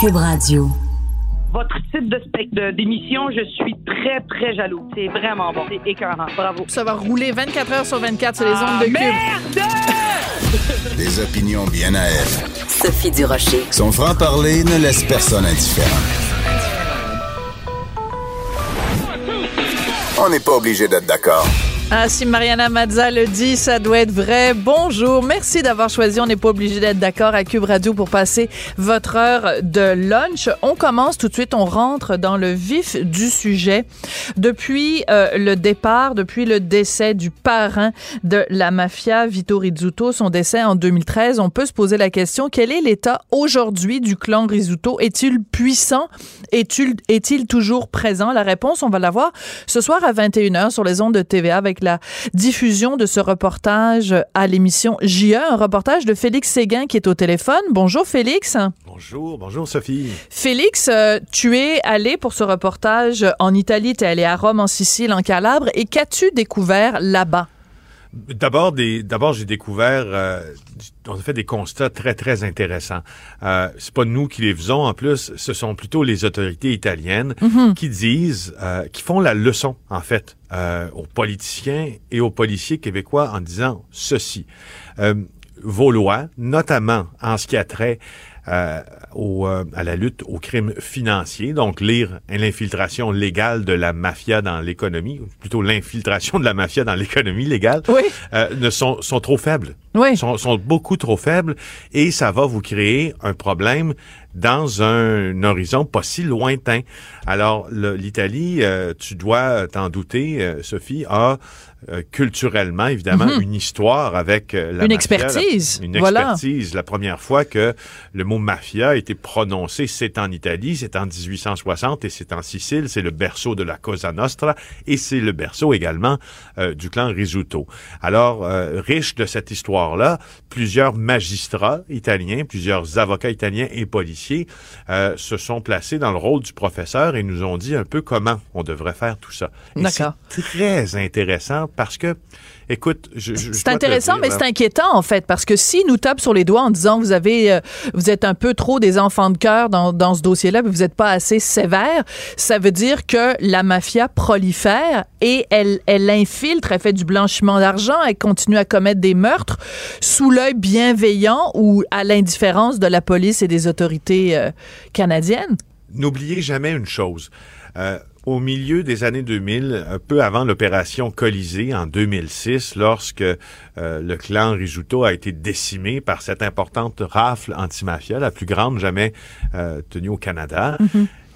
Cube Radio. Votre type de spectre d'émission, je suis très, très jaloux. C'est vraiment bon. C'est écœurant. Bravo. Ça va rouler 24 heures sur 24 sur les ondes de Cube. Merde! Des opinions bien à elle. Sophie Durocher. Son franc-parler ne laisse personne indifférent. On n'est pas obligé d'être d'accord. Ah, si Mariana Mazza le dit, ça doit être vrai. Bonjour. Merci d'avoir choisi. On n'est pas obligé d'être d'accord à Cube Radio pour passer votre heure de lunch. On commence tout de suite. On rentre dans le vif du sujet. Depuis euh, le départ, depuis le décès du parrain de la mafia, Vito Rizzuto, son décès en 2013, on peut se poser la question, quel est l'état aujourd'hui du clan Rizzuto? Est-il puissant? Est-il toujours présent? La réponse, on va la voir ce soir à 21h sur les ondes de TVA avec la diffusion de ce reportage à l'émission JE, un reportage de Félix Séguin qui est au téléphone. Bonjour Félix. Bonjour, bonjour Sophie. Félix, euh, tu es allé pour ce reportage en Italie, tu es allé à Rome, en Sicile, en Calabre, et qu'as-tu découvert là-bas? D'abord, des, d'abord, j'ai découvert, euh, on a fait des constats très très intéressants. Euh, c'est pas nous qui les faisons, en plus, ce sont plutôt les autorités italiennes qui disent, euh, qui font la leçon en fait euh, aux politiciens et aux policiers québécois en disant ceci. Euh, vos lois, notamment en ce qui a trait euh, au, euh, à la lutte aux crimes financiers, donc lire l'infiltration légale de la mafia dans l'économie, ou plutôt l'infiltration de la mafia dans l'économie légale, Oui. euh, ne sont, sont trop faibles. Oui. Sont, sont beaucoup trop faibles et ça va vous créer un problème dans un horizon pas si lointain. Alors, l'Italie, euh, tu dois t'en douter, euh, Sophie, a euh, culturellement, évidemment, une histoire avec euh, la Mhm. Une mafia, expertise, la- une voilà. expertise. La première fois que le mot mafia a été prononcé, c'est en Italie, c'est en 1860 et c'est en Sicile, c'est le berceau de la Cosa Nostra et c'est le berceau également euh, du clan Risuto. Alors, euh, riche de cette histoire-là, plusieurs magistrats italiens, plusieurs avocats italiens et policiers euh, se sont placés dans le rôle du professeur et nous ont dit un peu comment on devrait faire tout ça. C'est très intéressant parce que, écoute, je, C'est intéressant, dire, mais c'est inquiétant en fait, parce que si nous tape sur les doigts en disant vous avez, euh, vous êtes un peu trop des enfants de cœur dans, dans ce dossier-là, vous n'êtes pas assez sévère, ça veut dire que la mafia prolifère et elle, elle infiltre, elle fait du blanchiment d'argent, elle continue à commettre des meurtres sous l'œil bienveillant ou à l'indifférence de la police et des autorités euh, canadiennes. N'oubliez jamais une chose. Euh, au milieu des années 2000, un peu avant l'opération Colisée en 2006, lorsque euh, le clan Risuto a été décimé par cette importante rafle antimafia, la plus grande jamais euh, tenue au Canada,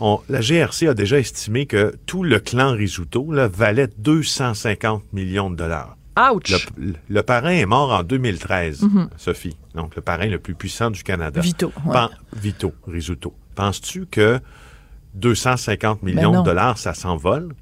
on- la GRC a déjà estimé que tout le clan Risuto là, valait 250 millions de dollars. Ouch! Le, le parrain est mort en 2013, Sophie. Donc, le parrain le plus puissant du Canada. Vito, ouais. Vito, Risuto. Penses-tu que 250 millions Ben non. de dollars, ça s'envole?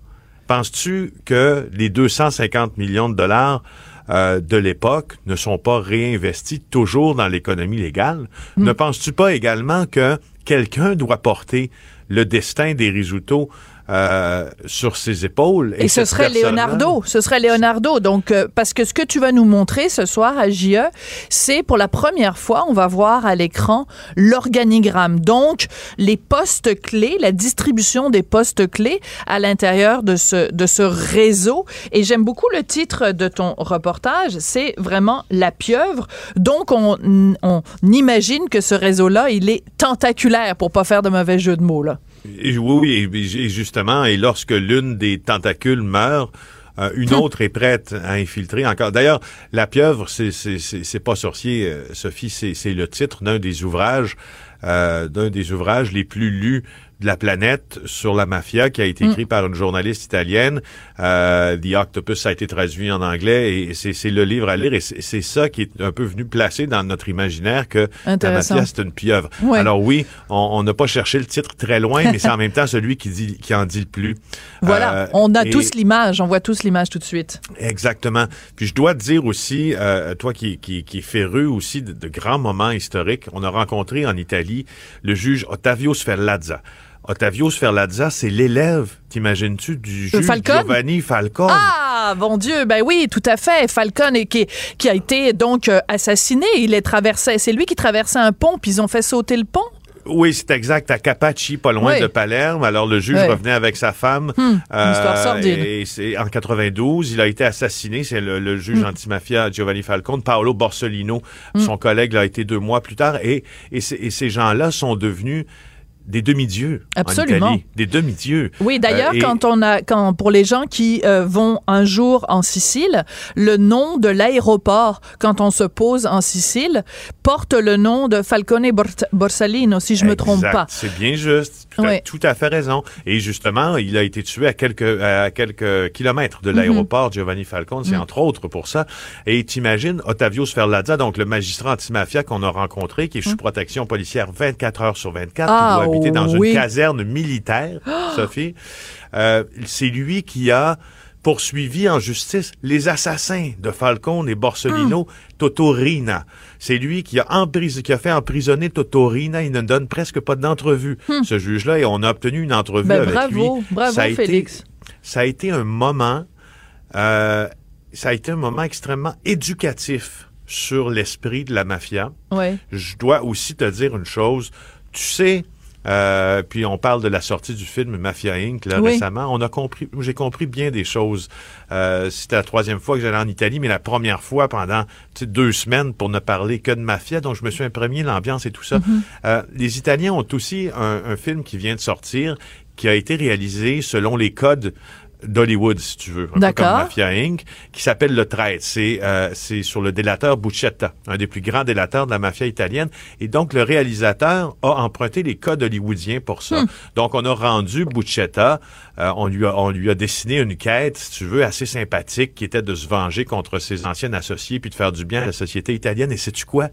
Penses-tu que les 250 millions de dollars euh, de l'époque ne sont pas réinvestis toujours dans l'économie légale? Hmm. Ne penses-tu pas également que quelqu'un doit porter le destin des Risuto euh, sur ses épaules? Et, ce serait Leonardo, ce serait Leonardo. Donc, euh, parce que ce que tu vas nous montrer ce soir à JE, c'est pour la première fois, on va voir à l'écran l'organigramme. Donc, les postes clés, la distribution des postes clés à l'intérieur de ce, de ce réseau. Et j'aime beaucoup le titre de ton reportage, c'est vraiment la pieuvre. Donc, on, on imagine que ce réseau-là, il est tentaculaire, pour pas faire de mauvais jeu de mots, là. Et oui, oui, et, et justement, et lorsque l'une des tentacules meurt, euh, une autre est prête à infiltrer encore. D'ailleurs, la pieuvre, c'est pas sorcier, euh, Sophie, c'est c'est le titre d'un des ouvrages, euh, d'un des ouvrages les plus lus de la planète sur la mafia qui a été écrit par une journaliste italienne. Euh, The Octopus a été traduit en anglais et c'est c'est le livre à lire et c'est c'est ça qui est un peu venu placer dans notre imaginaire que la mafia c'est une pieuvre. Ouais. Alors oui, on on n'a pas cherché le titre très loin, mais c'est en même temps celui qui dit qui en dit le plus. Voilà, Euh, on a et- tous l'image, on voit tous l'image tout de suite. Exactement. Puis je dois te dire aussi, euh, toi qui, qui, qui est féru aussi de, de grands moments historiques, on a rencontré en Italie le juge Ottavio Sferlazza. Ottavio Sferlazza, c'est l'élève, t'imagines-tu, du juge Falcone? Giovanni Falcone. Ah, bon Dieu, ben oui, tout à fait. Falcon est- qui, qui a été donc euh, assassiné. Il est traversé, c'est lui qui traversait un pont, puis ils ont fait sauter le pont. Oui, c'est exact. À Capaci, pas loin Oui. de Palerme. Alors, le juge revenait avec sa femme. Hmm, une histoire sordide. Et c'est en 92, il a été assassiné. C'est le, le Hmm. juge antimafia Giovanni Falcone. Paolo Borsellino, son collègue, l'a été deux mois plus tard. Et, et, ces- et ces gens-là sont devenus des demi-dieux Absolument. en Italie. Des demi-dieux. Oui, d'ailleurs, Euh, et- quand on a, quand pour les gens qui euh, vont un jour en Sicile, le nom de l'aéroport quand on se pose en Sicile porte le nom de Falcone Bor- Borsalino, si je me trompe pas. C'est bien juste. Tu as Oui. tout à fait raison. Et justement, il a été tué à quelques, à quelques kilomètres de l'aéroport Giovanni Falcone. C'est entre autres pour ça. Et t'imagines Ottavio Sferlazza, donc le magistrat antimafia qu'on a rencontré, qui est sous protection policière 24 heures sur 24, Ah, habiter dans oui. une caserne militaire, Sophie. Euh, c'est lui qui a poursuivi en justice les assassins de Falcone et Borsellino, Totorina. C'est lui qui a, empris- qui a fait emprisonner Totorina. Il ne donne presque pas d'entrevue, ce juge-là, et on a obtenu une entrevue Ben, avec lui. bravo, bravo, Ça a été- Félix. ça a été un moment, euh, ça a été un moment extrêmement éducatif sur l'esprit de la mafia. Ouais. Je dois aussi te dire une chose. Tu sais, euh, puis on parle de la sortie du film Mafia Inc. Là, Oui. récemment. On a compris, j'ai compris bien des choses. Euh, C'était la troisième fois que j'allais en Italie, mais la première fois pendant deux semaines pour ne parler que de mafia. Donc je me suis imprégné l'ambiance et tout ça. Mm-hmm. Euh, les Italiens ont aussi un, un film qui vient de sortir, qui a été réalisé selon les codes d'Hollywood, si tu veux, un peu comme Mafia Inc., qui s'appelle Le Traître. C'est euh, c'est sur le délateur Buccetta, un des plus grands délateurs de la mafia italienne. Et donc, le réalisateur a emprunté les codes hollywoodiens pour ça. Donc, on a rendu Buccetta, euh, on, lui a, on lui a dessiné une quête, si tu veux, assez sympathique, qui était de se venger contre ses anciens associés puis de faire du bien à la société italienne. Et sais-tu quoi?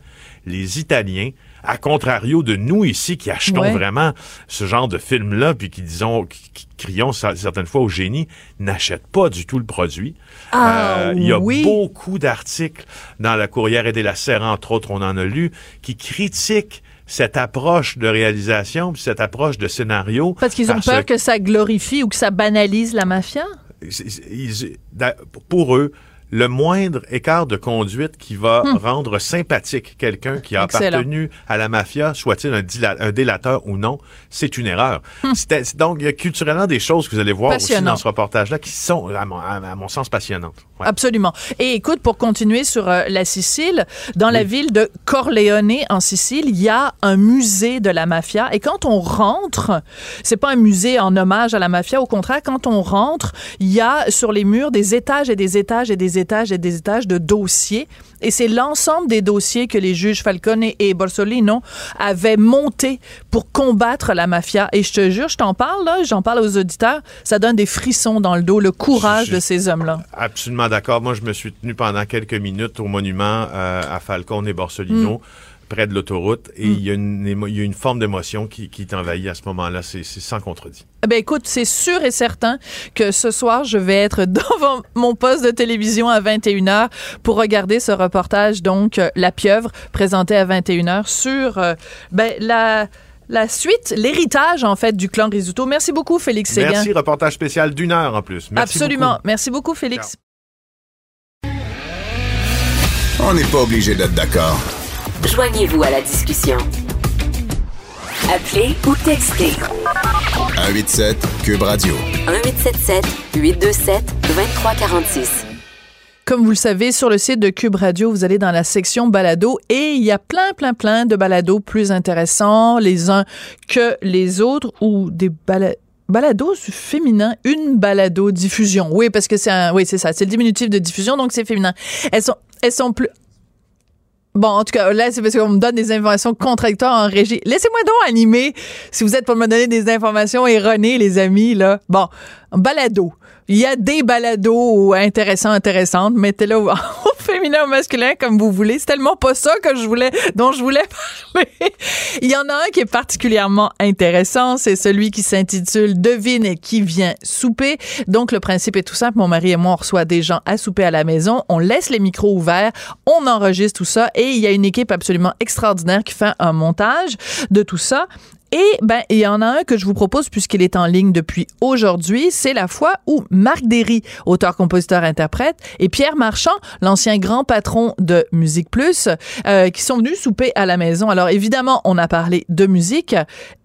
Les Italiens, à contrario de nous ici qui achetons Ouais. vraiment ce genre de film-là, puis qui disons, qui, qui crions cer- certaines fois au génie, n'achètent pas du tout le produit. Ah, Euh, Il y a oui. beaucoup d'articles dans la Courrière et des la Serre, entre autres, on en a lu, qui critiquent cette approche de réalisation, puis cette approche de scénario. Parce qu'ils ont peur que ça glorifie ou que ça banalise la mafia? ils- pour eux, le moindre écart de conduite qui va rendre sympathique quelqu'un qui a. Excellent. appartenu à la mafia, soit-il un, délateur ou non, c'est une erreur. C'est donc, il y a culturellement des choses que vous allez voir aussi dans ce reportage-là qui sont, à mon, à mon sens, passionnantes. Ouais. Absolument. Et écoute, pour continuer sur euh, la Sicile, dans la ville de Corleone, en Sicile, il y a un musée de la mafia. Et quand on rentre, c'est pas un musée en hommage à la mafia. Au contraire, quand on rentre, il y a sur les murs des étages et des étages et des étages et des étages de dossiers. Et c'est l'ensemble des dossiers que les juges Falcone et Borsellino avaient montés pour combattre la mafia. Et je te jure, je t'en parle, là, j'en parle aux auditeurs, ça donne des frissons dans le dos, le courage Je- de ces hommes-là. Absolument d'accord. Moi, je me suis tenu pendant quelques minutes au monument euh, à Falcone et Borsellino. près de l'autoroute, et il y, a une émo- il y a une forme d'émotion qui, qui t'envahit à ce moment-là. C'est sans contredit. Eh Ben écoute, c'est sûr et certain que ce soir, je vais être devant mon poste de télévision à 21h pour regarder ce reportage, donc euh, La Pieuvre, présenté à 21h sur euh, ben, la, la suite, l'héritage en fait du clan Risuto. Merci beaucoup, Félix Séguin. Merci, reportage spécial d'une heure en plus. Merci Absolument. beaucoup. Merci beaucoup, Félix. On n'est pas obligé d'être d'accord. Joignez-vous à la discussion. Appelez ou textez 187 Cube Radio. 1877 827 2346. Comme vous le savez, sur le site de Cube Radio, vous allez dans la section balado et il y a plein, plein, plein de balados plus intéressants les uns que les autres ou des balados balado féminin, une balado diffusion. Oui, parce que c'est un, oui, c'est ça, c'est le diminutif de diffusion, donc c'est féminin. Elles sont, elles sont plus, Bon, en tout cas, là, c'est parce qu'on me donne des informations contradictoires en régie. Laissez-moi donc animer, si vous êtes pour me donner des informations erronées, les amis, là. Bon, balado. Il y a des balados intéressants, intéressantes. Mettez-le au, au féminin, au masculin, comme vous voulez. C'est tellement pas ça que je voulais, dont je voulais parler. Il y en a un qui est particulièrement intéressant. C'est celui qui s'intitule Devine qui vient souper. Donc, le principe est tout simple. Mon mari et moi, on reçoit des gens à souper à la maison. On laisse les micros ouverts. On enregistre tout ça. Et il y a une équipe absolument extraordinaire qui fait un montage de tout ça. Et ben, il y en a un que je vous propose puisqu'il est en ligne depuis aujourd'hui. C'est la fois où Marc Derry, auteur, compositeur, interprète, et Pierre Marchand, l'ancien grand patron de Musique Plus, euh, qui sont venus souper à la maison. Alors évidemment, on a parlé de musique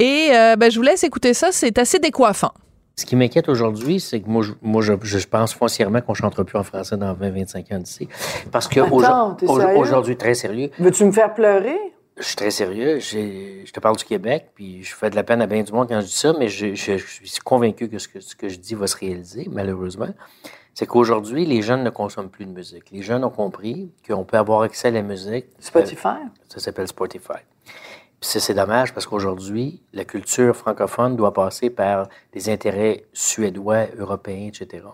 et euh, ben, je vous laisse écouter ça. C'est assez décoiffant. Ce qui m'inquiète aujourd'hui, c'est que moi, je, moi, je, je pense foncièrement qu'on ne chantera plus en français dans 20-25 ans d'ici. Parce que aujourd- aujourd'hui, très sérieux, Veux-tu me faire pleurer? Je suis très sérieux. Je te parle du Québec, puis je fais de la peine à bien du monde quand je dis ça, mais je, je- je suis convaincu que ce, que ce que je dis va se réaliser, malheureusement. C'est qu'aujourd'hui, les jeunes ne consomment plus de musique. Les jeunes ont compris qu'on peut avoir accès à la musique. Spotify? Euh, ça s'appelle Spotify. Puis ça, c'est dommage parce qu'aujourd'hui, la culture francophone doit passer par des intérêts suédois, européens, etc.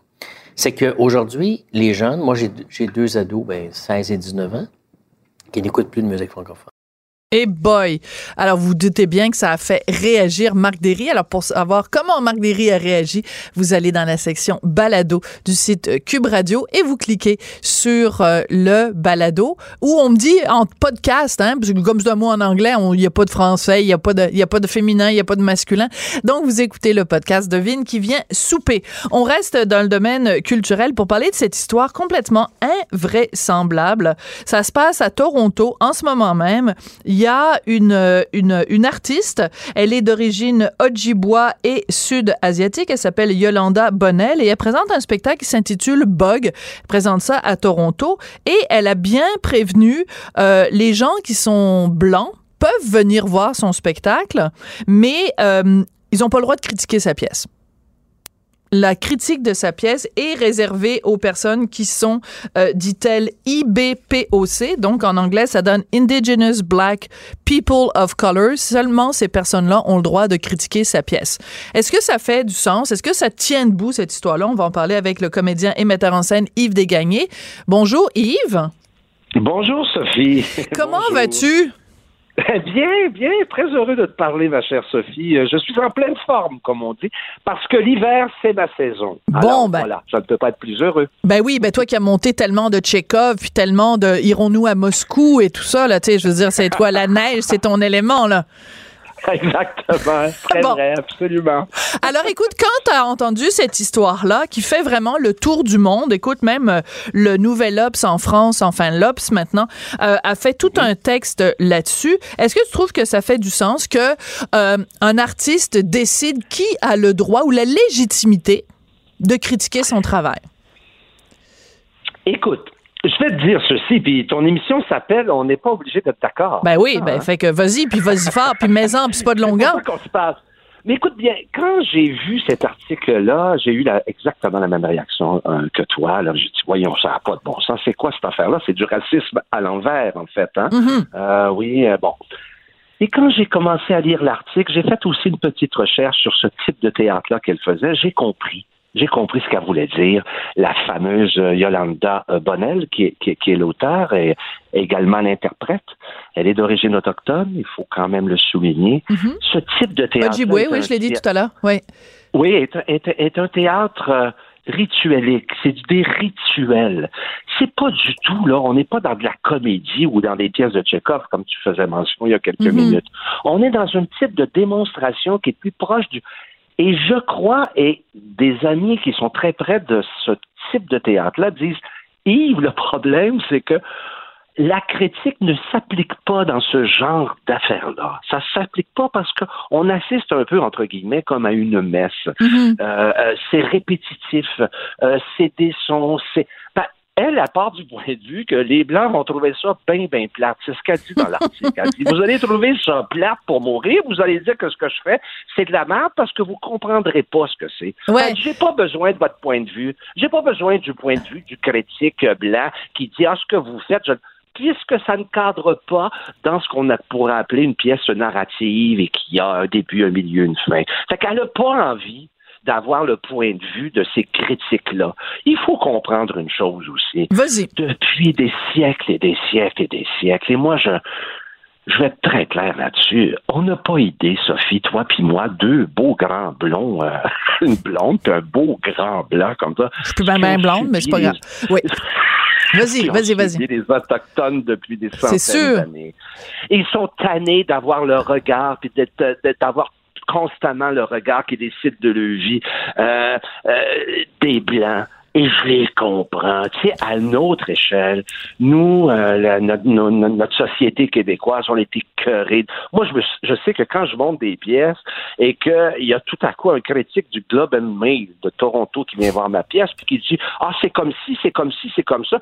C'est qu'aujourd'hui, les jeunes, moi j'ai j'ai deux ados, ben, 16 et 19 ans, qui n'écoutent plus de musique francophone. Et boy! Alors, vous doutez bien que ça a fait réagir Marc Derry. Alors, pour savoir comment Marc Derry a réagi, vous allez dans la section balado du site euh, Cube Radio et vous cliquez sur euh, le balado où on me dit en podcast, hein, parce que comme c'est un mot en anglais, il n'y a pas de français, il n'y a pas de, y a pas de féminin, il n'y a pas de masculin. Donc, vous écoutez le podcast de Vine qui vient souper. On reste dans le domaine culturel pour parler de cette histoire complètement invraisemblable. Ça se passe à Toronto en ce moment même. Y a une, une, artiste. Elle est d'origine Ojibwa et sud-asiatique. Elle s'appelle Yolanda Bonnell et elle présente un spectacle qui s'intitule Bug. Elle présente ça à Toronto et elle a bien prévenu euh, les gens qui sont blancs peuvent venir voir son spectacle, mais euh, ils n'ont pas le droit de critiquer sa pièce la critique de sa pièce est réservée aux personnes qui sont, euh, dit-elle, IBPOC. Donc, en anglais, ça donne Indigenous Black People of Color. Seulement ces personnes-là ont le droit de critiquer sa pièce. Est-ce que ça fait du sens? Est-ce que ça tient debout, cette histoire-là? On va en parler avec le comédien et metteur en scène Yves Desgagnés. Bonjour, Yves. Bonjour Sophie. Comment vas-tu? Bien, bien, très heureux de te parler, ma chère Sophie. Euh, Je suis en pleine forme, comme on dit, parce que l'hiver, c'est ma saison. Bon, Alors, ben. Voilà, ça ne peut pas être plus heureux. Ben oui, ben toi qui as monté tellement de Tchekhov, puis tellement de Irons-nous à Moscou et tout ça, là, tu sais, je veux dire, c'est toi, la neige, c'est ton élément, là. Exactement, très Bon. vrai, absolument. Alors écoute, quand tu as entendu cette histoire-là qui fait vraiment le tour du monde, écoute même euh, le Nouvel Obs en France, enfin l'Obs maintenant, euh, a fait tout un texte là-dessus. Est-ce que tu trouves que ça fait du sens que euh, un artiste décide qui a le droit ou la légitimité de critiquer son travail? Écoute, je vais te dire ceci, puis ton émission s'appelle On n'est pas obligé d'être d'accord. Ben oui, Ah, ben hein? fait que vas-y, puis vas-y fort, puis mets-en, puis c'est pas de longueur. qu'on se passe. Mais écoute bien, quand j'ai vu cet article-là, j'ai eu la- exactement la même réaction euh, que toi. Alors j'ai dit, voyons, ça n'a pas de bon sens. C'est quoi cette affaire-là? C'est du racisme à l'envers, en fait. Hein? Mhm. Euh, oui, euh, bon. Et quand j'ai commencé à lire l'article, j'ai fait aussi une petite recherche sur ce type de théâtre-là qu'elle faisait. J'ai compris. J'ai compris ce qu'elle voulait dire. La fameuse euh, Yolanda euh, Bonnell, qui est, qui est- qui est l'auteur et également l'interprète. Elle est d'origine autochtone, il faut quand même le souligner. Mhm. Ce type de théâtre. Ojibwe, oui, je l'ai dit tout à l'heure. Oui. Oui, est, un- est, est un théâtre euh, rituelique. C'est des rituels. C'est pas du tout, là, on n'est pas dans de la comédie ou dans des pièces de Tchekhov, comme tu faisais mention il y a quelques Mhm. minutes. On est dans un type de démonstration qui est plus proche du. Et je crois, et des amis qui sont très près de ce type de théâtre-là disent Yves, le problème, c'est que la critique ne s'applique pas dans ce genre d'affaires-là. Ça s'applique pas parce qu'on assiste un peu, entre guillemets, comme à une messe. Mhm. Euh, euh, c'est répétitif, euh, c'est des sons, c'est... Ben, elle, elle part du point de vue que les Blancs vont trouver ça bien, bien plate. C'est ce qu'elle dit dans l'article. Elle dit, vous allez trouver ça plate pour mourir, vous allez dire que ce que je fais, c'est de la merde parce que vous comprendrez pas ce que c'est. Ouais. J'ai pas besoin de votre point de vue. J'ai pas besoin du point de vue du critique blanc qui dit, ah, ce que vous faites, je puisque ça ne cadre pas dans ce qu'on pourrait appeler une pièce narrative et qui a un début, un milieu, une fin. Fait qu'elle n'a pas envie d'avoir le point de vue de ces critiques-là. Il faut comprendre une chose aussi. Vas-y. Depuis des siècles et des siècles et des siècles, et moi, je, je vais être très clair là-dessus. On n'a pas idée, Sophie, toi puis moi, deux beaux grands blonds, euh, une blonde puis un beau grand blanc comme ça. Je suis plus bien bien blonde, mais c'est pas grave. Oui. Vas-y, vas-y, vas-y. les Autochtones depuis des C'est centaines sûr. d'années. Ils sont tannés d'avoir le regard, puis d'avoir constamment le regard qui décide de leur vie euh, euh, des Blancs. Et je les comprends. Tu sais, à notre échelle, nous, euh, notre, no- no- notre société québécoise, on est écœurés. Moi, je, sais que quand je monte des pièces et qu'il y a tout à coup un critique du Globe and Mail de Toronto qui vient voir ma pièce puis qui dit Ah, c'est comme ci, c'est comme ci, c'est comme ça.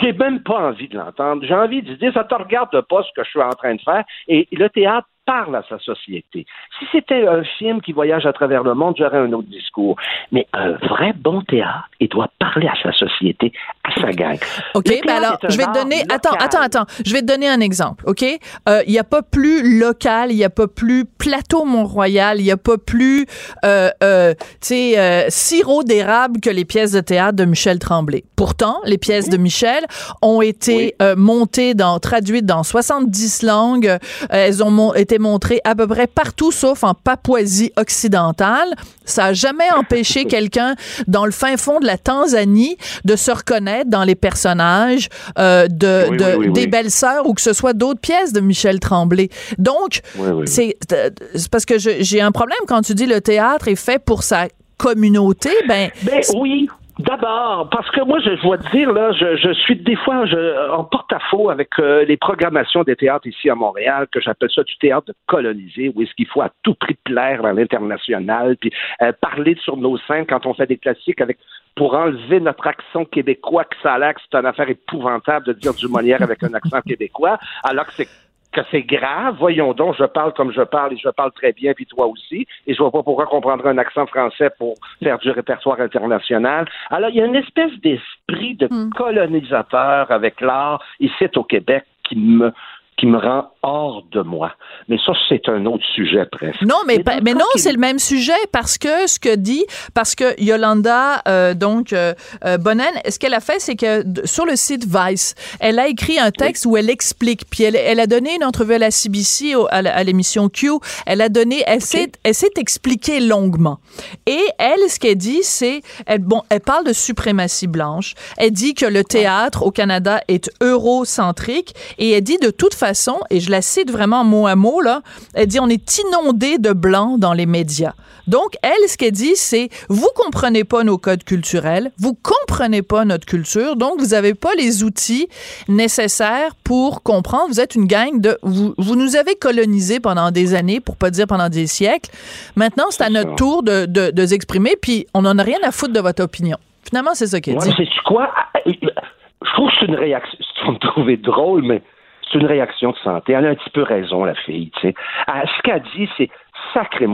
J'ai même pas envie de l'entendre. J'ai envie de dire, ça te regarde pas ce que je suis en train de faire. Et le théâtre parle à sa société. Si c'était un film qui voyage à travers le monde, j'aurais un autre discours. Mais un vrai bon théâtre, il doit parler à sa société, à sa gang. OK, ben alors, je vais te donner. local. Attends, attends, attends. Je vais te donner un exemple, OK? Euh, Il n'y a pas plus local, il n'y a pas plus plateau Mont-Royal, il n'y a pas plus, euh, euh, tu sais, euh, sirop d'érable que les pièces de théâtre de Michel Tremblay. Pourtant, les pièces de Michel ont été Oui. euh, montées, dans, traduites dans 70 langues. Elles ont été montrées à peu près partout, sauf en Papouasie occidentale. Ça a jamais empêché quelqu'un dans le fin fond de la Tanzanie de se reconnaître dans les personnages euh, de, Oui, de- oui, oui, des belles-sœurs ou que ce soit d'autres pièces de Michel Tremblay. Donc, c'est euh, c'est parce que j'ai un problème quand tu dis le théâtre est fait pour sa communauté. Ben, Ben oui. D'abord, parce que moi, je dois te dire, là, je, je suis des fois je, en porte-à-faux avec euh, les programmations des théâtres ici à Montréal, que j'appelle ça du théâtre de colonisé, où est-ce qu'il faut à tout prix plaire à l'international, puis euh, parler sur nos scènes quand on fait des classiques avec pour enlever notre accent québécois, que ça a l'air que c'est une affaire épouvantable de dire du Molière avec un accent québécois, alors que c'est que c'est grave. Voyons donc, je parle comme je parle et je parle très bien, puis toi aussi. Et je vois pas pourquoi qu'on prendrait un accent français pour faire du répertoire international. Alors, il y a une espèce d'esprit de colonisateur avec l'art ici au Québec qui me qui me rend hors de moi. Mais ça, c'est un autre sujet presque. Non, mais, Mais non, c'est le même sujet parce que ce que dit, parce que Yolanda, euh, donc, euh, euh, Bonnen, ce qu'elle a fait, c'est que sur le site Vice, elle a écrit un texte où elle explique, puis elle, elle a donné une entrevue à la CBC, au- à l'émission Q, elle a donné, elle s'est, elle s'est expliquée longuement. Et elle, ce qu'elle dit, c'est, elle, bon, elle parle de suprématie blanche, elle dit que le théâtre au Canada est eurocentrique, et elle dit de toute façon, et je la cite vraiment mot à mot, là, elle dit on est inondé de blancs dans les médias. Donc, elle, ce qu'elle dit, c'est vous comprenez pas nos codes culturels, vous comprenez pas notre culture, donc vous avez pas les outils nécessaires pour comprendre. Vous êtes une gang de, vous, vous nous avez colonisés pendant des années, pour pas dire pendant des siècles. Maintenant, c'est à notre tour de, de, de s'exprimer, puis on en a rien à foutre de votre opinion. Finalement, c'est ça qu'elle dit. c'est quoi? Je trouve que c'est une réaction. Vas me trouver drôle, mais c'est une réaction de santé. Elle a un petit peu raison, la fille. Tu sais. Elle- ce qu'elle dit, c'est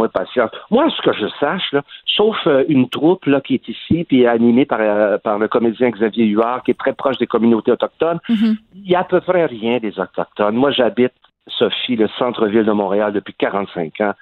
de patience. Moi, ce que je sache, là, sauf euh, une troupe là, qui est ici, puis animée par, euh, par le comédien Xavier Huard, qui est très proche des communautés autochtones, Mhm. il y a à peu près rien des autochtones. Moi, j'habite, Sophie, le centre-ville de Montréal depuis 45 ans.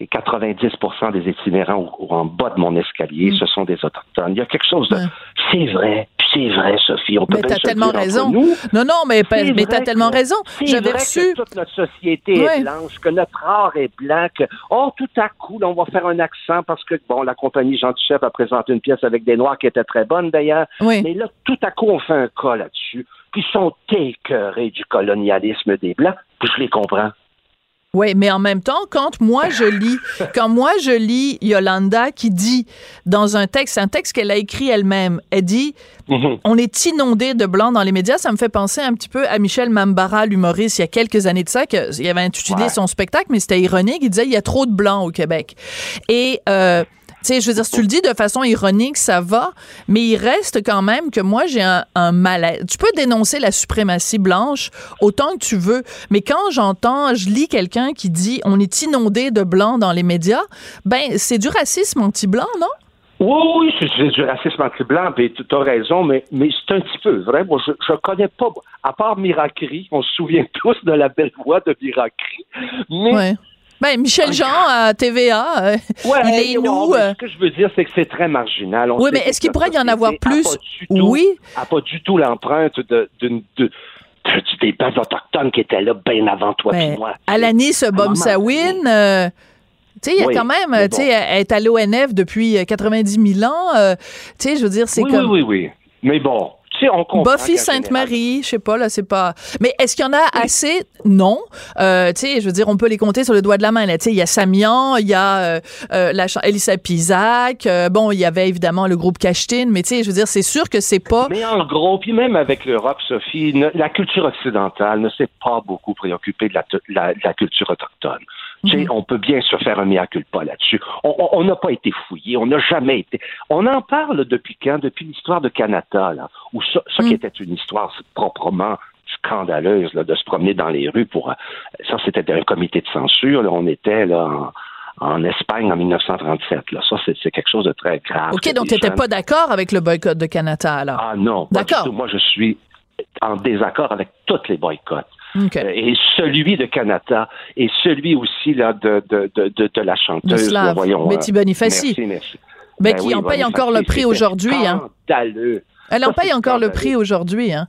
Et 90% des itinérants au- au- en bas de mon escalier, ce sont des autochtones. Il y a quelque chose de... Mm. Ouais. C'est vrai, puis c'est vrai, Sophie. On peut Mais t'as tellement raison. nous. Non, non, mais, mais t'as tellement que- raison. J'avais reçu. que toute notre société Ouais. est blanche, que notre art est blanc, que, oh, tout à coup, là, on va faire un accent parce que, bon, la compagnie Jean Chef a présenté une pièce avec des Noirs qui était très bonne, d'ailleurs. Oui. Mais là, tout à coup, on fait un cas là-dessus. Puis ils sont écœurés du colonialisme des Blancs. Puis je les comprends. Oui, mais en même temps, quand moi je lis, quand moi je lis Yolanda qui dit dans un texte, un texte qu'elle a écrit elle-même, elle dit Mhm. on est inondé de blancs dans les médias. Ça me fait penser un petit peu à Michel Mambara, l'humoriste, il y a quelques années de ça, que, il avait intitulé Ouais. son spectacle, mais c'était ironique. Il disait il y a trop de blancs au Québec. Et euh, sais, je veux dire, si tu le dis de façon ironique, ça va, mais il reste quand même que moi, j'ai un, un malaise. Tu peux dénoncer la suprématie blanche autant que tu veux, mais quand j'entends, je lis quelqu'un qui dit on est inondé de blancs dans les médias, ben, c'est du racisme anti-blanc, non? Oui, oui, c'est du racisme anti-blanc, puis tu as raison, mais, mais c'est un petit peu vrai. Moi, je ne connais pas, à part Miracri, on se souvient tous de la belle voix de Miracri, mais Ouais. Ben, Michel Jean à TVA, euh, Ouais, il est nous. euh, Ce que je veux dire, c'est que c'est très marginal. On Oui, mais est-ce qu'il pourrait y en avoir a plus? du tout- Oui. A pas du tout l'empreinte d'une- de, de- des peuples autochtones qui étaient là bien avant toi ben, et moi. Alanis Bomsawin, euh, tu sais, il y a Oui, quand même, tu sais, bon. elle est à l'ONF depuis euh, 90 000 ans. euh, tu sais, je veux dire, c'est oui, comme. oui, oui, oui. Mais bon, sais, on comprend. Buffy qu'en Sainte-Marie, je sais pas, là, c'est pas. Mais est-ce qu'il y en a assez? Non. Euh, tu sais, je veux dire, on peut les compter sur le doigt de la main, là. Tu sais, il y a Samian, il y a euh, euh, la Elisa Pisac, euh, bon, il y avait évidemment le groupe Cachetine, mais tu sais, je veux dire, c'est sûr que c'est pas. Mais en gros, puis même avec l'Europe, Sophie, ne- la culture occidentale ne s'est pas beaucoup préoccupée de la, de la- de la culture autochtone. Sais, on peut bien se faire un mea culpa là-dessus. On- n'a pas été fouillé, on n'a jamais été. On en parle depuis quand? Depuis l'histoire de Canada, là, où ça, ça qui était une histoire proprement scandaleuse là, de se promener dans les rues pour. euh, Ça, c'était un comité de censure. là. on était là en, en Espagne en 1937. Là. Ça, c'est quelque chose de très grave. OK, donc tu n'étais pas d'accord avec le boycott de Canada, alors? ah non, pas D'accord. Moi, je suis en désaccord avec tous les boycotts. Euh, Et celui de Canada et celui aussi là de, de, de, de, la chanteuse. Là, voyons, Betty euh, Bonifaci. Merci, merci. Ben, Ben qui oui, en paye encore le prix aujourd'hui, hein. Elle en paye encore le prix aujourd'hui, hein.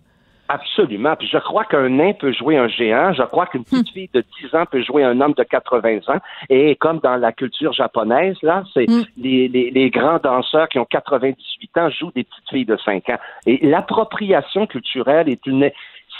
Absolument. Puis je crois qu'un nain peut jouer un géant. Je crois qu'une petite fille de 10 ans peut jouer un homme de 80 ans. Et comme dans la culture japonaise, là, c'est Mm. les, les, les grands danseurs qui ont 98 ans jouent des petites filles de 5 ans. Et l'appropriation culturelle est une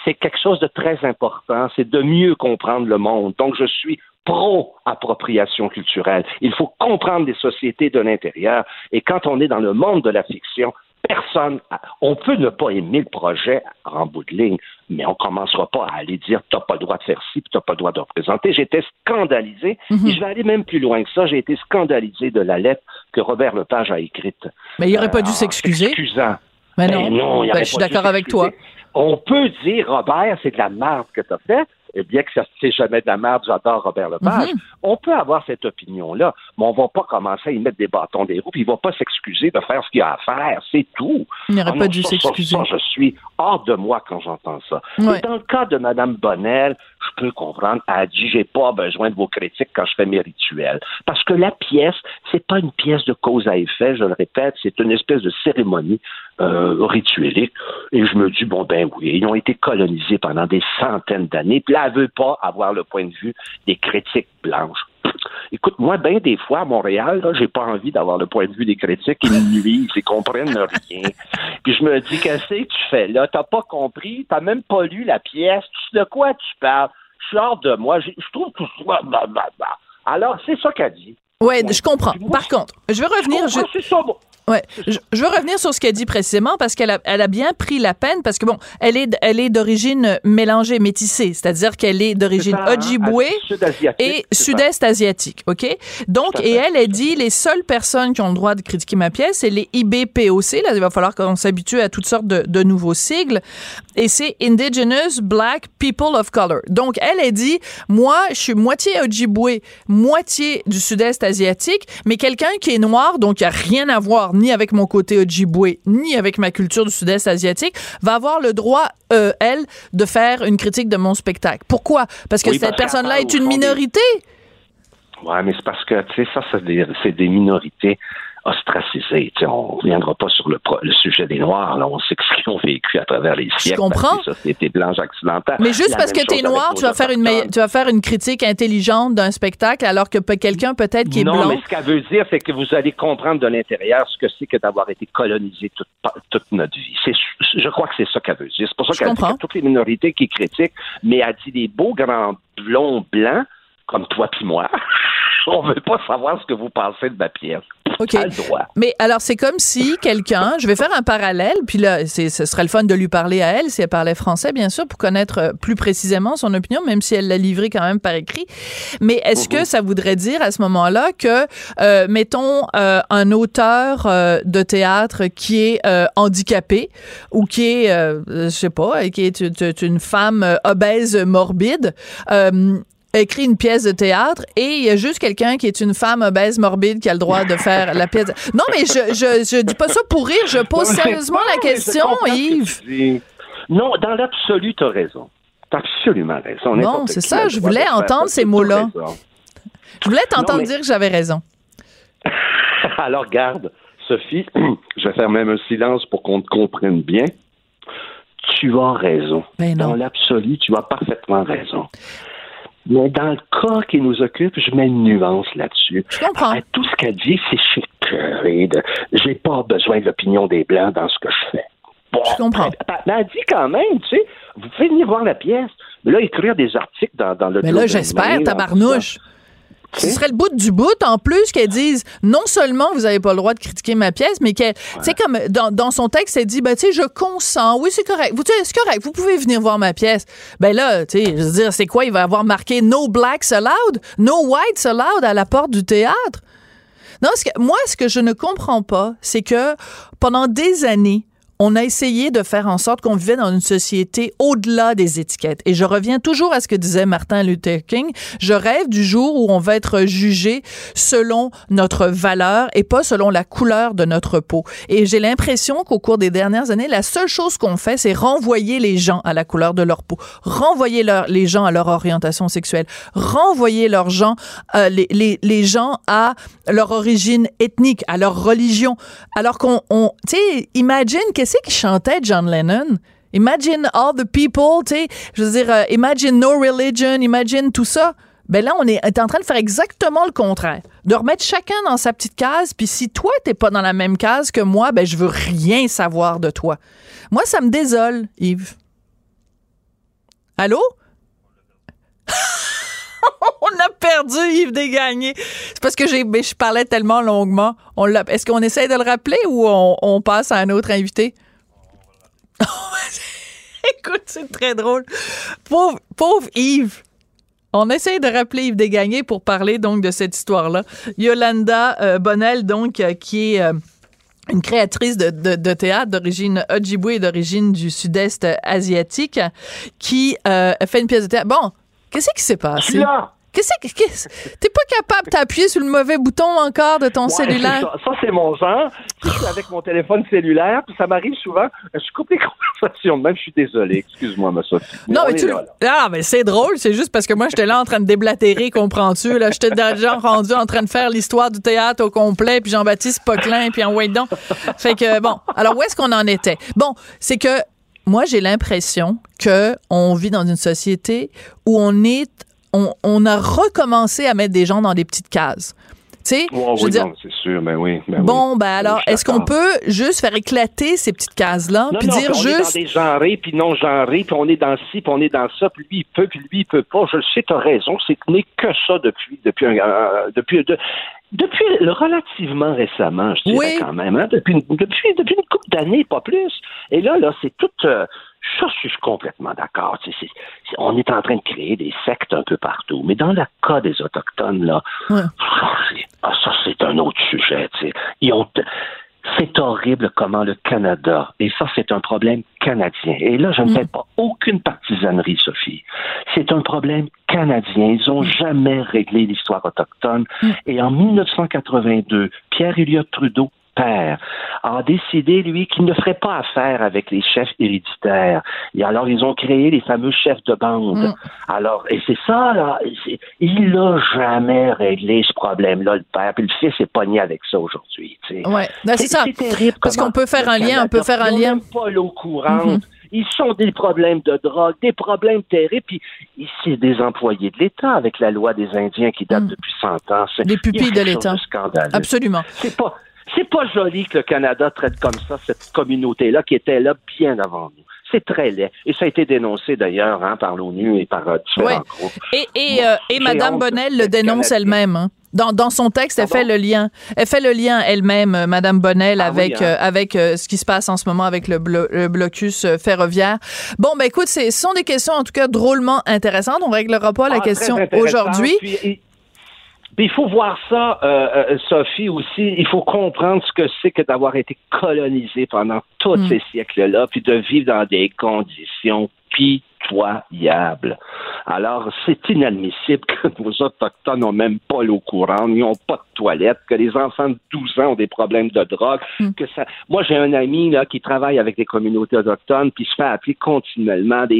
c'est quelque chose de très important. C'est de mieux comprendre le monde. Donc je suis pro-appropriation culturelle. Il faut comprendre les sociétés de l'intérieur. Et quand on est dans le monde de la fiction, personne, on peut ne pas aimer le projet en bout de ligne, mais on commencera pas à aller dire t'as pas le droit de faire ci, t'as pas le droit de représenter. J'étais scandalisé, Mhm. et je vais aller même plus loin que ça. J'ai été scandalisé de la lettre que Robert Lepage a écrite. Mais il aurait pas dû s'excuser. s'excusant. Mais Ben non. il Ben, je suis d'accord avec toi. On peut dire, Robert, c'est de la merde que tu as fait. Et bien que ça c'est jamais de la merde, j'adore Robert Lepage. Mhm. On peut avoir cette opinion-là, mais on va pas commencer à y mettre des bâtons des roues, puis il va pas s'excuser de faire ce qu'il a à faire. C'est tout. Il n'aurait Ah pas dû s'excuser. je suis hors de moi quand j'entends ça. Ouais. Et dans le cas de Mme Bonnel, je peux comprendre. A dit, j'ai pas besoin de vos critiques quand je fais mes rituels. Parce que la pièce, c'est pas une pièce de cause à effet, je le répète, c'est une espèce de cérémonie euh. Et je me dis, bon, ben oui, ils ont été colonisés pendant des centaines d'années. Puis là, elle veut pas avoir le point de vue des critiques blanches. Écoute, moi, bien des fois, à Montréal, j'ai pas envie d'avoir le point de vue des critiques. Ils me nuisent, ils comprennent rien. Puis je me dis, qu'est-ce que tu fais là? T'as pas compris? T'as même pas lu la pièce? Tu- De quoi tu parles? Je suis hors de moi. Je trouve tout ça... bah, bah, bah. Alors, c'est ça qu'elle dit. Ouais, je comprends. Par contre, je veux revenir. Je. Ouais, je, je veux revenir sur ce qu'elle dit précisément parce qu'elle a, elle a bien pris la peine parce que bon, elle est, elle est d'origine mélangée, métissée, c'est-à-dire qu'elle est d'origine hein, Ojibwe et sud-est asiatique, ok? Donc, et elle, elle dit les seules personnes qui ont le droit de critiquer ma pièce, c'est les IBPOC. Là, il va falloir qu'on s'habitue à toutes sortes de, de nouveaux sigles. Et c'est Indigenous Black People of Color. Donc, elle, elle dit, moi, je suis moitié Ojibwe, moitié du sud-est asiatique, mais quelqu'un qui est noir, donc qui a rien à voir ni avec mon côté Ojibwe, ni avec ma culture du sud-est asiatique, va avoir le droit, euh, elle, de faire une critique de mon spectacle. Pourquoi? Parce que Oui, cette personne-là est une minorité. Ouais, mais c'est parce que, tu sais, ça, c'est des, c'est des minorités ostracisées. Tu sais, on reviendra pas sur le, pro- le sujet des Noirs. Là, on sait ce qu'ils ont vécu à travers les siècles. comprends. Ça, c'était blanche occidentale. Mais juste La parce que t'es chose noir, tu vas faire une tu vas faire une critique intelligente d'un spectacle, alors que quelqu'un peut-être qui est non, blanc. mais ce qu'elle veut dire, c'est que vous allez comprendre de l'intérieur ce que c'est que d'avoir été colonisé toute, toute notre vie. Je crois que c'est ça qu'elle veut dire. C'est pour ça Je qu'elle dit que toutes les minorités qui critiquent, mais elle dit des beaux grands blonds blancs, comme toi puis moi, on veut pas savoir ce que vous pensez de ma pièce. OK. Mais alors, c'est comme si quelqu'un, je vais faire un parallèle, puis là, ce serait le fun de lui parler à elle, si elle parlait français, bien sûr, pour connaître euh, plus précisément son opinion, même si elle l'a livré quand même par écrit. Mais est-ce que ça voudrait dire à ce moment-là que, euh, mettons, euh, un auteur euh, de théâtre qui est handicapé ou qui est, je sais pas, qui est une, une femme obèse morbide, écrit une pièce de théâtre et il y a juste quelqu'un qui est une femme obèse morbide qui a le droit de faire la pièce. Non, mais je, je, je dis pas ça pour rire, je pose Non, sérieusement non, la question, Yves. Non, dans l'absolu, tu as raison. Tu as absolument raison. N'importe c'est ça, je voulais entendre ces mots-là. Je voulais t'entendre mais- dire que j'avais raison. Alors, garde, Sophie, je vais faire même un silence pour qu'on te comprenne bien. Tu as raison. Ben non. Dans l'absolu, tu as parfaitement raison. Mais dans le cas qui nous occupe, je mets une nuance là-dessus. Je comprends. À tout ce qu'elle dit, c'est chez de J'ai pas besoin de l'opinion des Blancs dans ce que je fais. Bon, Je comprends. ben, ben, elle dit quand même, tu sais, vous pouvez venir voir la pièce. Mais là, écrire des articles dans, dans le Mais là, j'espère, tabarnouche. Ce serait le bout du bout, en plus, qu'elle dise non seulement vous n'avez pas le droit de critiquer ma pièce, mais qu'elle, tu sais, comme dans, dans son texte, elle dit, ben, tu sais, je consens, oui, c'est correct, vous, c'est correct, vous pouvez venir voir ma pièce. Ben là, tu sais, je veux dire, c'est quoi, il va avoir marqué no blacks allowed, no whites allowed à la porte du théâtre? Non, ce que- moi, ce que je ne comprends pas, c'est que pendant des années, on a essayé de faire en sorte qu'on vivait dans une société au-delà des étiquettes. Et je reviens toujours à ce que disait Martin Luther King. Je rêve du jour où on va être jugé selon notre valeur et pas selon la couleur de notre peau. Et j'ai l'impression qu'au cours des dernières années, la seule chose qu'on fait, c'est renvoyer les gens à la couleur de leur peau, renvoyer les gens à leur orientation sexuelle, renvoyer leurs gens, euh, les, gens à leur origine ethnique, à leur religion. Alors qu'on, on, tu sais, imagine qu'est-ce qu'il chantait John Lennon? Imagine all the people, tu sais, je veux dire, euh, imagine no religion, imagine tout ça. Ben là, on est, est en train de faire exactement le contraire. De remettre chacun dans sa petite case, puis si toi, t'es pas dans la même case que moi, ben je veux rien savoir de toi. Moi, ça me désole, Yves. Allô? on a perdu Yves Desgagnés. C'est parce que je parlais tellement longuement. On est-ce qu'on essaie de le rappeler ou on, passe à un autre invité? Écoute, c'est très drôle. Pauvre, pauvre Yves. On essaie de rappeler Yves Desgagnés pour parler donc de cette histoire-là. Yolanda euh, Bonnel, donc, euh, qui est euh, une créatrice de théâtre d'origine Ojibwe et d'origine du sud-est asiatique, qui euh, fait une pièce de théâtre. Bon, qu'est-ce qui s'est passé? là. Qu'est-ce que. T'es pas capable d'appuyer sur le mauvais bouton encore de ton Ouais, cellulaire? Ça, Ça, c'est mon genre. Je suis avec mon téléphone cellulaire, puis ça m'arrive souvent, je coupe les conversations. Même, je suis désolé. Excuse-moi, ma Sophie. Non, on mais tu. là, là. Ah, mais c'est drôle, c'est juste parce que moi, j'étais là en train de déblatérer, comprends-tu? Là, j'étais déjà rendu en train de faire l'histoire du théâtre au complet, puis Jean-Baptiste Poquelin, puis en donc. Fait que, bon. Alors, où est-ce qu'on en était? Bon, c'est que moi, j'ai l'impression que on vit dans une société où on est. On, on a recommencé à mettre des gens dans des petites cases. Tu sais, Oh, je veux oui, c'est sûr, mais oui. ben oui. Bon, ben alors, est-ce qu'on peut juste faire éclater ces petites cases-là, puis dire puis on est dans juste... des genrés, puis non genrés, puis on est dans ci, puis on est dans ça, puis lui, il peut, puis lui, il peut pas. Je le sais, t'as raison, c'est que n'est que ça depuis, depuis, un, euh, depuis, de- depuis relativement récemment, je dirais Oui. quand même, hein, depuis, une- depuis, depuis une couple d'années, pas plus. Et là, là, c'est tout... euh, ça, je suis complètement d'accord. On est en train de créer des sectes un peu partout. Mais dans le cas des Autochtones, là, Ouais. ah, c'est- ah, ça, c'est un autre sujet. Ils ont, c'est horrible comment le Canada, et ça, c'est un problème canadien. Et là, je ne fais pas aucune partisanerie, Sophie. C'est un problème canadien. Ils n'ont jamais réglé l'histoire autochtone. Et en 1982, Pierre Elliott Trudeau, père, a décidé, lui, qu'il ne ferait pas affaire avec les chefs héréditaires. Et alors, ils ont créé les fameux chefs de bande. Mm. Alors, et c'est ça, là. Il n'a jamais réglé ce problème-là, le père. Puis le fils est pogné avec ça aujourd'hui. Ouais, c'est ça. terrible. Parce qu'on peut faire un lien, on peut faire un lien. pas l'eau courante. Mhm. Ils sont des problèmes de drogue, des problèmes terribles. Puis ici, des employés de l'État avec la loi des Indiens qui date Mhm. depuis 100 ans. Les pupilles de l'État. Absolument. C'est pas, c'est pas joli que le Canada traite comme ça cette communauté-là qui était là bien avant nous. C'est très laid. Et ça a été dénoncé d'ailleurs hein, par l'ONU et par euh, différents Ouais. groupes. Et, et, Moi, euh, et honte Bonnel le dénonce elle-même. hein. Dans, dans son texte, elle fait le lien. Elle fait le lien elle-même, euh, Madame Bonnel, Ah avec oui, hein? euh, avec euh, ce qui se passe en ce moment avec le, blo- le blocus ferroviaire. Bon, ben écoute, c'est- ce sont des questions en tout cas drôlement intéressantes. On réglera pas la Ah, question aujourd'hui. Puis il faut voir ça, euh, euh, Sophie, aussi. Il faut comprendre ce que c'est que d'avoir été colonisé pendant tous Mm. ces siècles-là, puis de vivre dans des conditions pitoyables. Alors, c'est inadmissible que nos Autochtones n'ont même pas l'eau courante, ils n'ont pas de toilette, que les enfants de 12 ans ont des problèmes de drogue, Mm. que ça... Moi, j'ai un ami là, qui travaille avec des communautés autochtones, puis se fait appeler continuellement des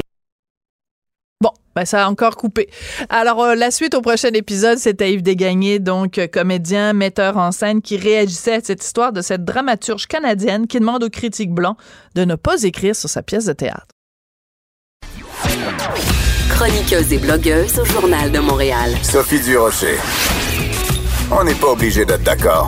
ben ça a encore coupé. Alors, euh, la suite au prochain épisode, c'était Yves Desgagnés, donc euh, comédien, metteur en scène, qui réagissait à cette histoire de cette dramaturge canadienne qui demande aux critiques blancs de ne pas écrire sur sa pièce de théâtre. Chroniqueuse et blogueuse au Journal de Montréal. Sophie Durocher. On n'est pas obligé d'être d'accord.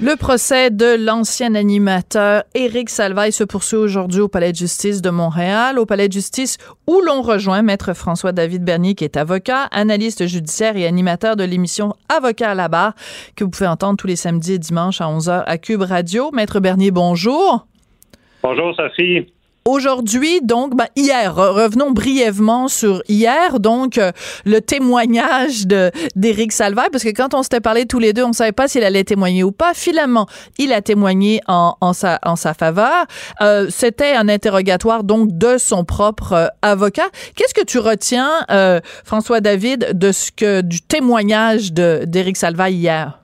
Le procès de l'ancien animateur Éric Salvaille se poursuit aujourd'hui au Palais de justice de Montréal, au Palais de justice où l'on rejoint maître François-David Bernier qui est avocat, analyste judiciaire et animateur de l'émission Avocat à la barre que vous pouvez entendre tous les samedis et dimanches à 11h à Cube Radio. Maître Bernier, bonjour. Bonjour Sophie. Aujourd'hui, donc, ben, hier, revenons brièvement sur hier, donc, euh, le témoignage d'Éric Salvaire, parce que quand on s'était parlé tous les deux, on savait pas s'il allait témoigner ou pas. Finalement, il a témoigné en, sa, faveur. Euh, C'était un interrogatoire, donc, de son propre euh, avocat. Qu'est-ce que tu retiens, François David, de ce que, du témoignage d'Éric Salvaire hier?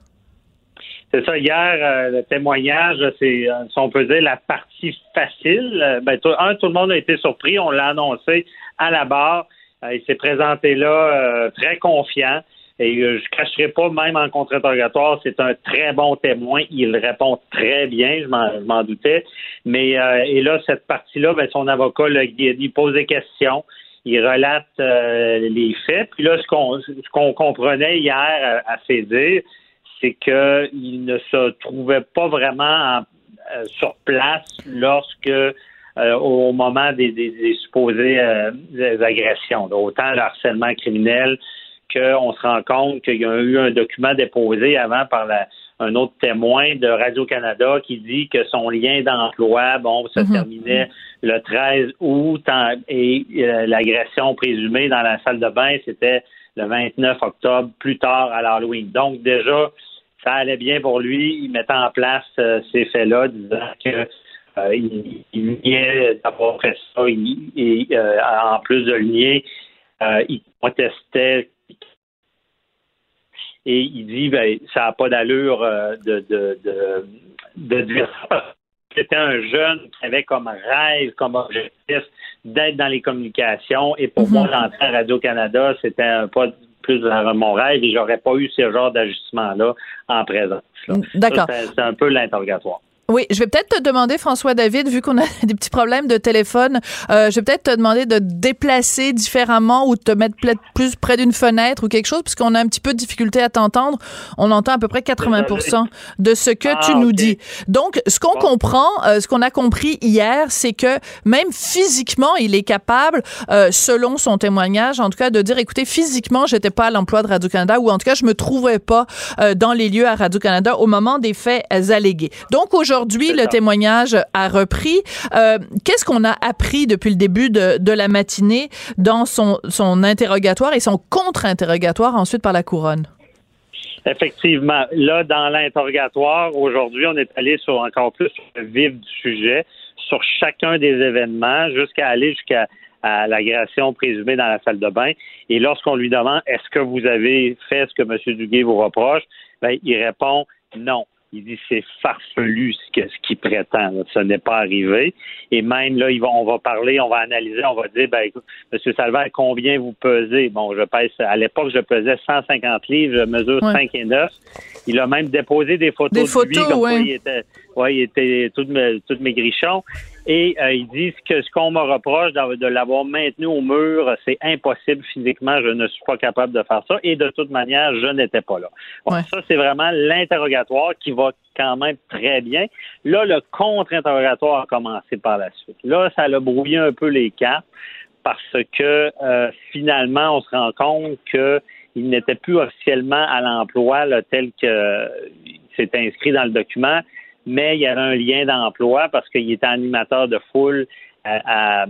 C'est ça, hier, euh, le témoignage, c'est, euh, si on peut dire, la partie facile. Euh, ben, un, tout le monde a été surpris. On l'a annoncé à la barre. il s'est présenté là très confiant. Et je ne cacherai pas, même en contre-interrogatoire, c'est un très bon témoin. Il répond très bien, je m'en doutais. Mais et là, cette partie-là, ben, son avocat, le, il pose des questions. Il relate les faits. Puis là, ce qu'on ce qu'on comprenait hier à, à ses dires, c'est qu'il ne se trouvait pas vraiment euh, sur place lorsque euh, au moment des, supposées euh, agressions, autant le harcèlement criminel qu'on se rend compte qu'il y a eu un document déposé avant par un autre témoin de Radio-Canada qui dit que son lien d'emploi, bon, se mhm. terminait le 13 août et l'agression présumée dans la salle de bain, c'était le 29 octobre, plus tard à l'Halloween. Donc déjà, ça allait bien pour lui. Il mettait en place euh, ces faits-là, disant que euh, il, niait d'avoir fait ça. et euh, en plus de le nier, il contestait et il dit ben ça n'a pas d'allure de dire ça. C'était un jeune qui avait comme rêve, comme objectif d'être dans les communications. Et pour mhm. moi, l'entrée à Radio-Canada, c'était pas plus dans mon rêve et j'aurais pas eu ce genre d'ajustement-là en présence. D'accord. C'est un peu l'interrogatoire. Oui, je vais peut-être te demander, François David, vu qu'on a des petits problèmes de téléphone, euh, je vais peut-être te demander de déplacer différemment ou de te mettre plus près d'une fenêtre ou quelque chose, puisqu'on a un petit peu de difficulté à t'entendre. On entend à peu près 80 de ce que tu ah, nous dis. Donc, ce qu'on comprend, euh, ce qu'on a compris hier, c'est que même physiquement, il est capable, euh, selon son témoignage, en tout cas, de dire, écoutez, physiquement, j'étais pas à l'emploi de Radio-Canada ou en tout cas, je me trouvais pas dans les lieux à Radio-Canada au moment des faits allégués. Donc, aujourd'hui, Aujourd'hui, le témoignage a repris. Euh, qu'est-ce qu'on a appris depuis le début de, la matinée dans son, son interrogatoire et son contre-interrogatoire ensuite par la couronne? Effectivement. Là, dans l'interrogatoire, aujourd'hui, on est allé sur encore plus sur le vif du sujet, sur chacun des événements, jusqu'à aller jusqu'à l'agression présumée dans la salle de bain. Et lorsqu'on lui demande est-ce que vous avez fait ce que M. Duguay vous reproche, ben, il répond non. Il dit c'est farfelu ce qu'il prétend. Ça n'est pas arrivé. Et même là, on va parler, on va analyser, on va dire, ben écoute, M. Salvaire, combien vous pesez? Bon, je pèse à l'époque, je pesais 150 livres, je mesure 5 et 9. Il a même déposé des photos de lui, comme il était, ouais, il était tout, tout maigrichon. Et euh, ils disent que ce qu'on me reproche de, l'avoir maintenu au mur, c'est impossible physiquement, je ne suis pas capable de faire ça. Et de toute manière, je n'étais pas là. Ça, c'est vraiment l'interrogatoire qui va quand même très bien. Là, le contre-interrogatoire a commencé par la suite. Là, ça a brouillé un peu les cartes parce que euh, finalement, on se rend compte qu'il n'était plus officiellement à l'emploi tel que c'est inscrit dans le document mais il y avait un lien d'emploi parce qu'il était animateur de foule à,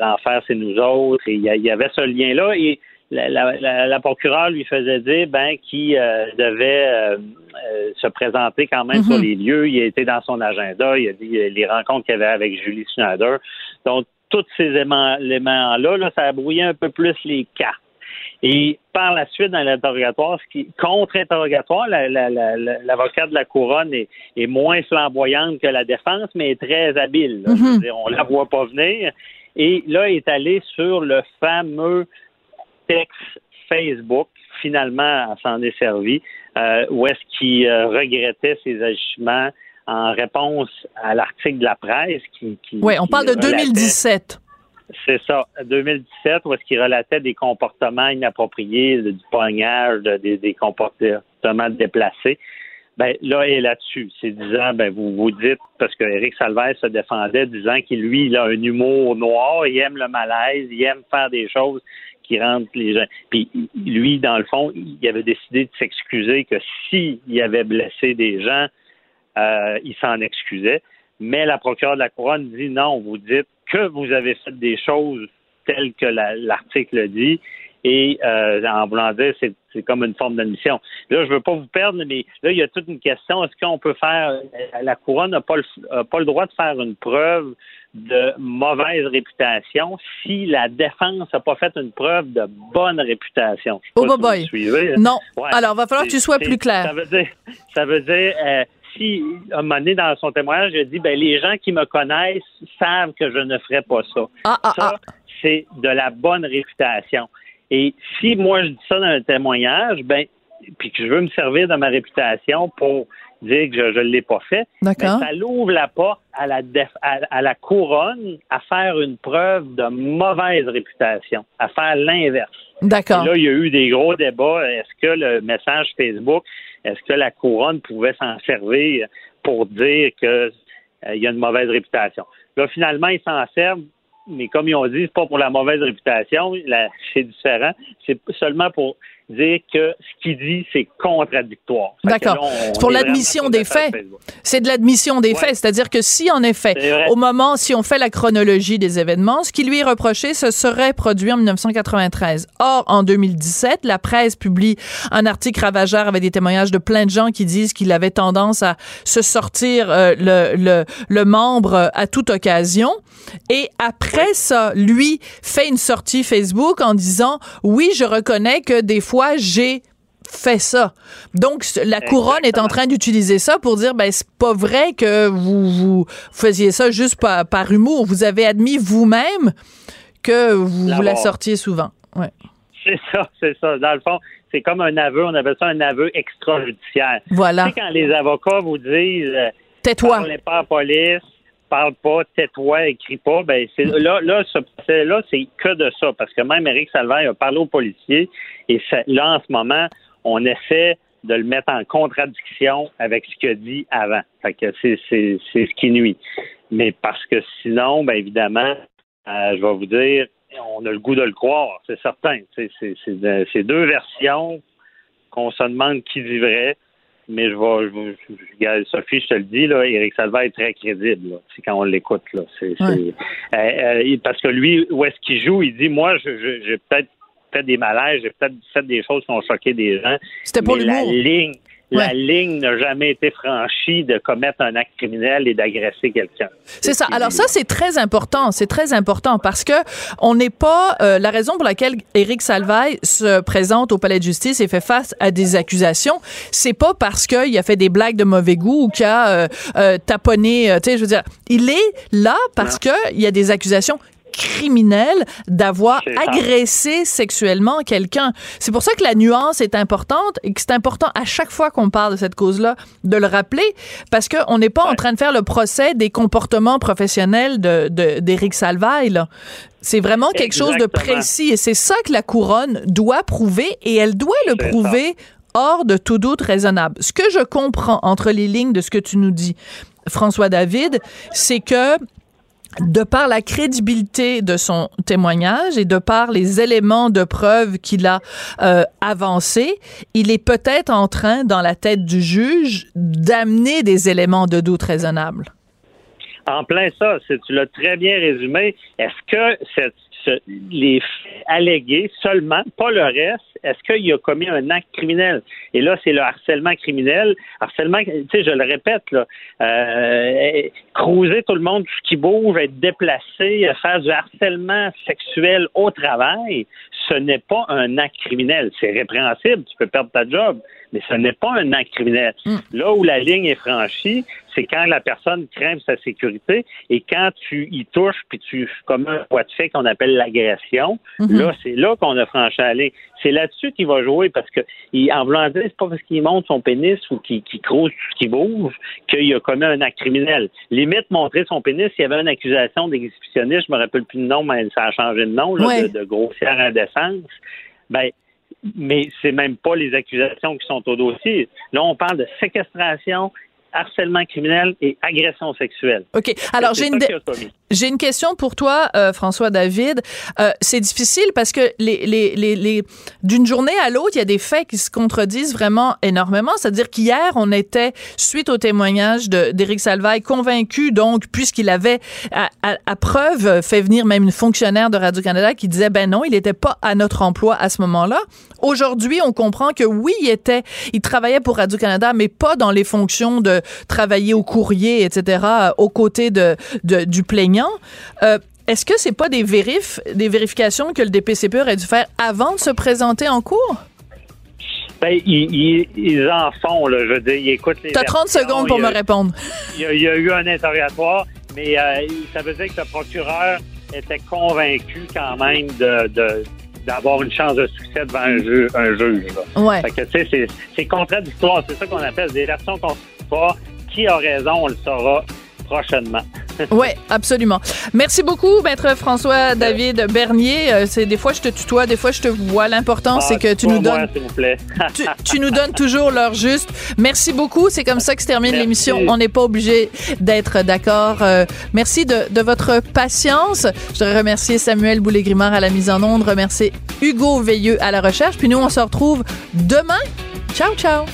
l'enfer c'est nous autres et il y avait ce lien là et la, la, la, procureure lui faisait dire ben qu'il euh, devait euh, euh, se présenter quand même sur mhm. les lieux. Il a été dans son agenda, il a dit les rencontres qu'il avait avec Julie Schneider. Donc, tous ces éléments-là, là, ça a brouillé un peu plus les cartes. Et par la suite, dans l'interrogatoire, ce qui contre-interrogatoire, l'avocat de la couronne est, moins flamboyante que la défense, mais est très habile. Mm-hmm. on la voit pas venir. Et là, est allé sur le fameux texte Facebook. Finalement, s'en est servi. Euh, où est-ce qu'il euh, regrettait ses agissements en réponse à l'article de la presse qui. oui, on parle de 2017. C'est ça. 2017, où est-ce qu'il relatait des comportements inappropriés, du poignage, des, comportements déplacés? Ben là est là-dessus. C'est disant, ben vous vous dites parce que Eric Salvaire se défendait, disant qu'il lui il a un humour noir, il aime le malaise, il aime faire des choses qui rendent les gens. Puis lui, dans le fond, il avait décidé de s'excuser que s'il avait blessé des gens, euh, il s'en excusait. Mais la procureure de la couronne dit non, vous dites que vous avez fait des choses telles que l'article dit et euh, en voulant dire c'est, comme une forme d'admission. Là, je veux pas vous perdre, mais là, il y a toute une question. Est-ce qu'on peut faire la couronne n'a pas le, pas le droit de faire une preuve de mauvaise réputation si la défense n'a pas fait une preuve de bonne réputation? Oh, boy. Non. Alors, va falloir que tu sois plus clair. Ça veut dire, ça veut dire euh, si, à un moment donné, dans son témoignage, il dit, ben, les gens qui me connaissent savent que je ne ferai pas ça. Ah, ah, ça, ah. c'est de la bonne réputation. Et si moi je dis ça dans un témoignage, ben, puis que je veux me servir de ma réputation pour dire que je ne l'ai pas fait, ben, ça l'ouvre la porte à la, à, la couronne à faire une preuve de mauvaise réputation, à faire l'inverse. D'accord. Là, il y a eu des gros débats. Est-ce que le message Facebook, est-ce que la couronne pouvait s'en servir pour dire qu'il euh, y a une mauvaise réputation? Là, finalement, ils s'en servent mais comme ils ont dit, c'est pas pour la mauvaise réputation, c'est différent. C'est seulement pour dire que ce qu'il dit, c'est contradictoire. D'accord. Pour l'admission des faits. C'est de l'admission des faits. C'est-à-dire que si, en effet, au moment, si on fait la chronologie des événements, ce qui lui est reproché, ce serait produit en 1993. Or, en 2017, la presse publie un article ravageur avec des témoignages de plein de gens qui disent qu'il avait tendance à se sortir euh, le, le, le membre à toute occasion. Et après ça, lui fait une sortie Facebook en disant, oui, je reconnais que des fois, j'ai fait ça. Donc, la couronne est en train d'utiliser ça pour dire, ben, c'est pas vrai que vous, vous faisiez ça juste par, par humour. Vous avez admis vous-même que vous, la sortiez souvent. Ouais. C'est ça, c'est ça. Dans le fond, c'est comme un aveu. On appelle ça un aveu extrajudiciaire. Voilà. Tu sais, quand les avocats vous disent, euh, tais-toi. Parlez pas à la police, parle pas, tais-toi, écris pas, ben c'est là, là, ce procès-là, c'est que de ça, parce que même Eric Salvaire a parlé aux policiers, et là, en ce moment, on essaie de le mettre en contradiction avec ce qu'il a dit avant. Fait que c'est, c'est, c'est ce qui nuit. Mais parce que sinon, ben évidemment, euh, je vais vous dire, on a le goût de le croire, c'est certain. C'est, c'est, c'est deux versions qu'on se demande qui dit vrai mais je vais, je, Sophie, je te le dis, là, Éric Salva est très crédible. C'est quand on l'écoute. Là, euh, euh, parce que lui, où est-ce qu'il joue, il dit, moi, j'ai peut-être fait des malaises, j'ai peut-être fait des choses qui ont choqué des gens. C'était pour mais la ligne, la ligne n'a jamais été franchie de commettre un acte criminel et d'agresser quelqu'un. C'est ça. Alors ça, c'est très important. C'est très important parce que on n'est pas euh, la raison pour laquelle Éric Salvaille se présente au palais de justice et fait face à des accusations. C'est pas parce qu'il a fait des blagues de mauvais goût ou qu'il a euh, euh, taponné. tu sais, je veux dire, il est là parce que il y a des accusations criminel d'avoir agressé sexuellement quelqu'un. C'est pour ça que la nuance est importante et que c'est important à chaque fois qu'on parle de cette cause-là de le rappeler parce qu'on n'est pas en train de faire le procès des comportements professionnels de d'Éric Salvaille. C'est vraiment quelque chose de précis et c'est ça que la couronne doit prouver et elle doit le prouver hors de tout doute raisonnable. Ce que je comprends entre les lignes de ce que tu nous dis, François David, c'est que de par la crédibilité de son témoignage et de par les éléments de preuve qu'il a euh, avancés, il est peut-être en train, dans la tête du juge, d'amener des éléments de doute raisonnables. En plein ça, tu l'as très bien résumé. Est-ce que cette les faits allégués seulement, pas le reste, est-ce qu'il a commis un acte criminel? Et là, c'est le harcèlement criminel. Harcèlement, tu sais, je le répète, là, euh, tout le monde, ce qui bouge, être déplacé, faire du harcèlement sexuel au travail, ce n'est pas un acte criminel. C'est répréhensible, tu peux perdre ta job, mais ce n'est pas un acte criminel. Mm. Là où la ligne est franchie, c'est quand la personne craint sa sécurité et quand tu y touches puis tu comme un poids de fait qu'on appelle l'agression, mm-hmm. là c'est là qu'on a franchi la ligne. C'est là-dessus qu'il va jouer parce que en voulant dire c'est pas parce qu'il monte son pénis ou qu'il qu crouse tout ce qui bouge qu'il a commis un acte criminel. Limite montrer son pénis, s'il y avait une accusation d'exhibitionniste, je me rappelle plus le nom, mais ça a changé de nom, là, de, de grossière indécence. Ben mais c'est même pas les accusations qui sont au dossier. Là, on parle de séquestration, harcèlement criminel et agression sexuelle. OK. Alors, j'ai une, j'ai une question pour toi, euh, François David. Euh, c'est difficile parce que les, les, les, les d'une journée à l'autre, il y a des faits qui se contredisent vraiment énormément. C'est-à-dire qu'hier, on était, suite au témoignage d'Éric Salvaille, convaincu, donc, puisqu'il avait à, à, preuve fait venir même une fonctionnaire de Radio-Canada qui disait, ben non, il n'était pas à notre emploi à ce moment-là. Aujourd'hui, on comprend que oui, il était, il travaillait pour Radio-Canada, mais pas dans les fonctions de travailler au courrier, etc., aux côtés de, de du plaignant. Euh, est-ce que c'est pas des vérifs, des vérifications que le DPCP aurait dû faire avant de se présenter en cours? Ben, ils, en font, là. Je veux dire, ils écoutent les. T'as 30 secondes pour me répondre. Il y, a, eu un interrogatoire, mais euh, ça veut dire que le procureur était convaincu quand même de, d'avoir une chance de succès devant un, juge. Un juge ouais. Fait que, tu sais, c'est contradictoire. C'est ça qu'on appelle des versions Qui a raison, on le saura prochainement. oui, absolument. Merci beaucoup, maître François David Bernier. Euh, c'est des fois je te tutoie, des fois je te vois. L'important c'est que tu nous donnes tu, nous donnes toujours l'heure juste. Merci beaucoup. C'est comme ça que se termine l'émission. On n'est pas obligé d'être d'accord. Euh, merci de, de, votre patience. Je voudrais remercier Samuel Boulay-Grimard à la mise en onde, remercier Hugo Veilleux à la recherche. Puis nous on se retrouve demain. Ciao ciao.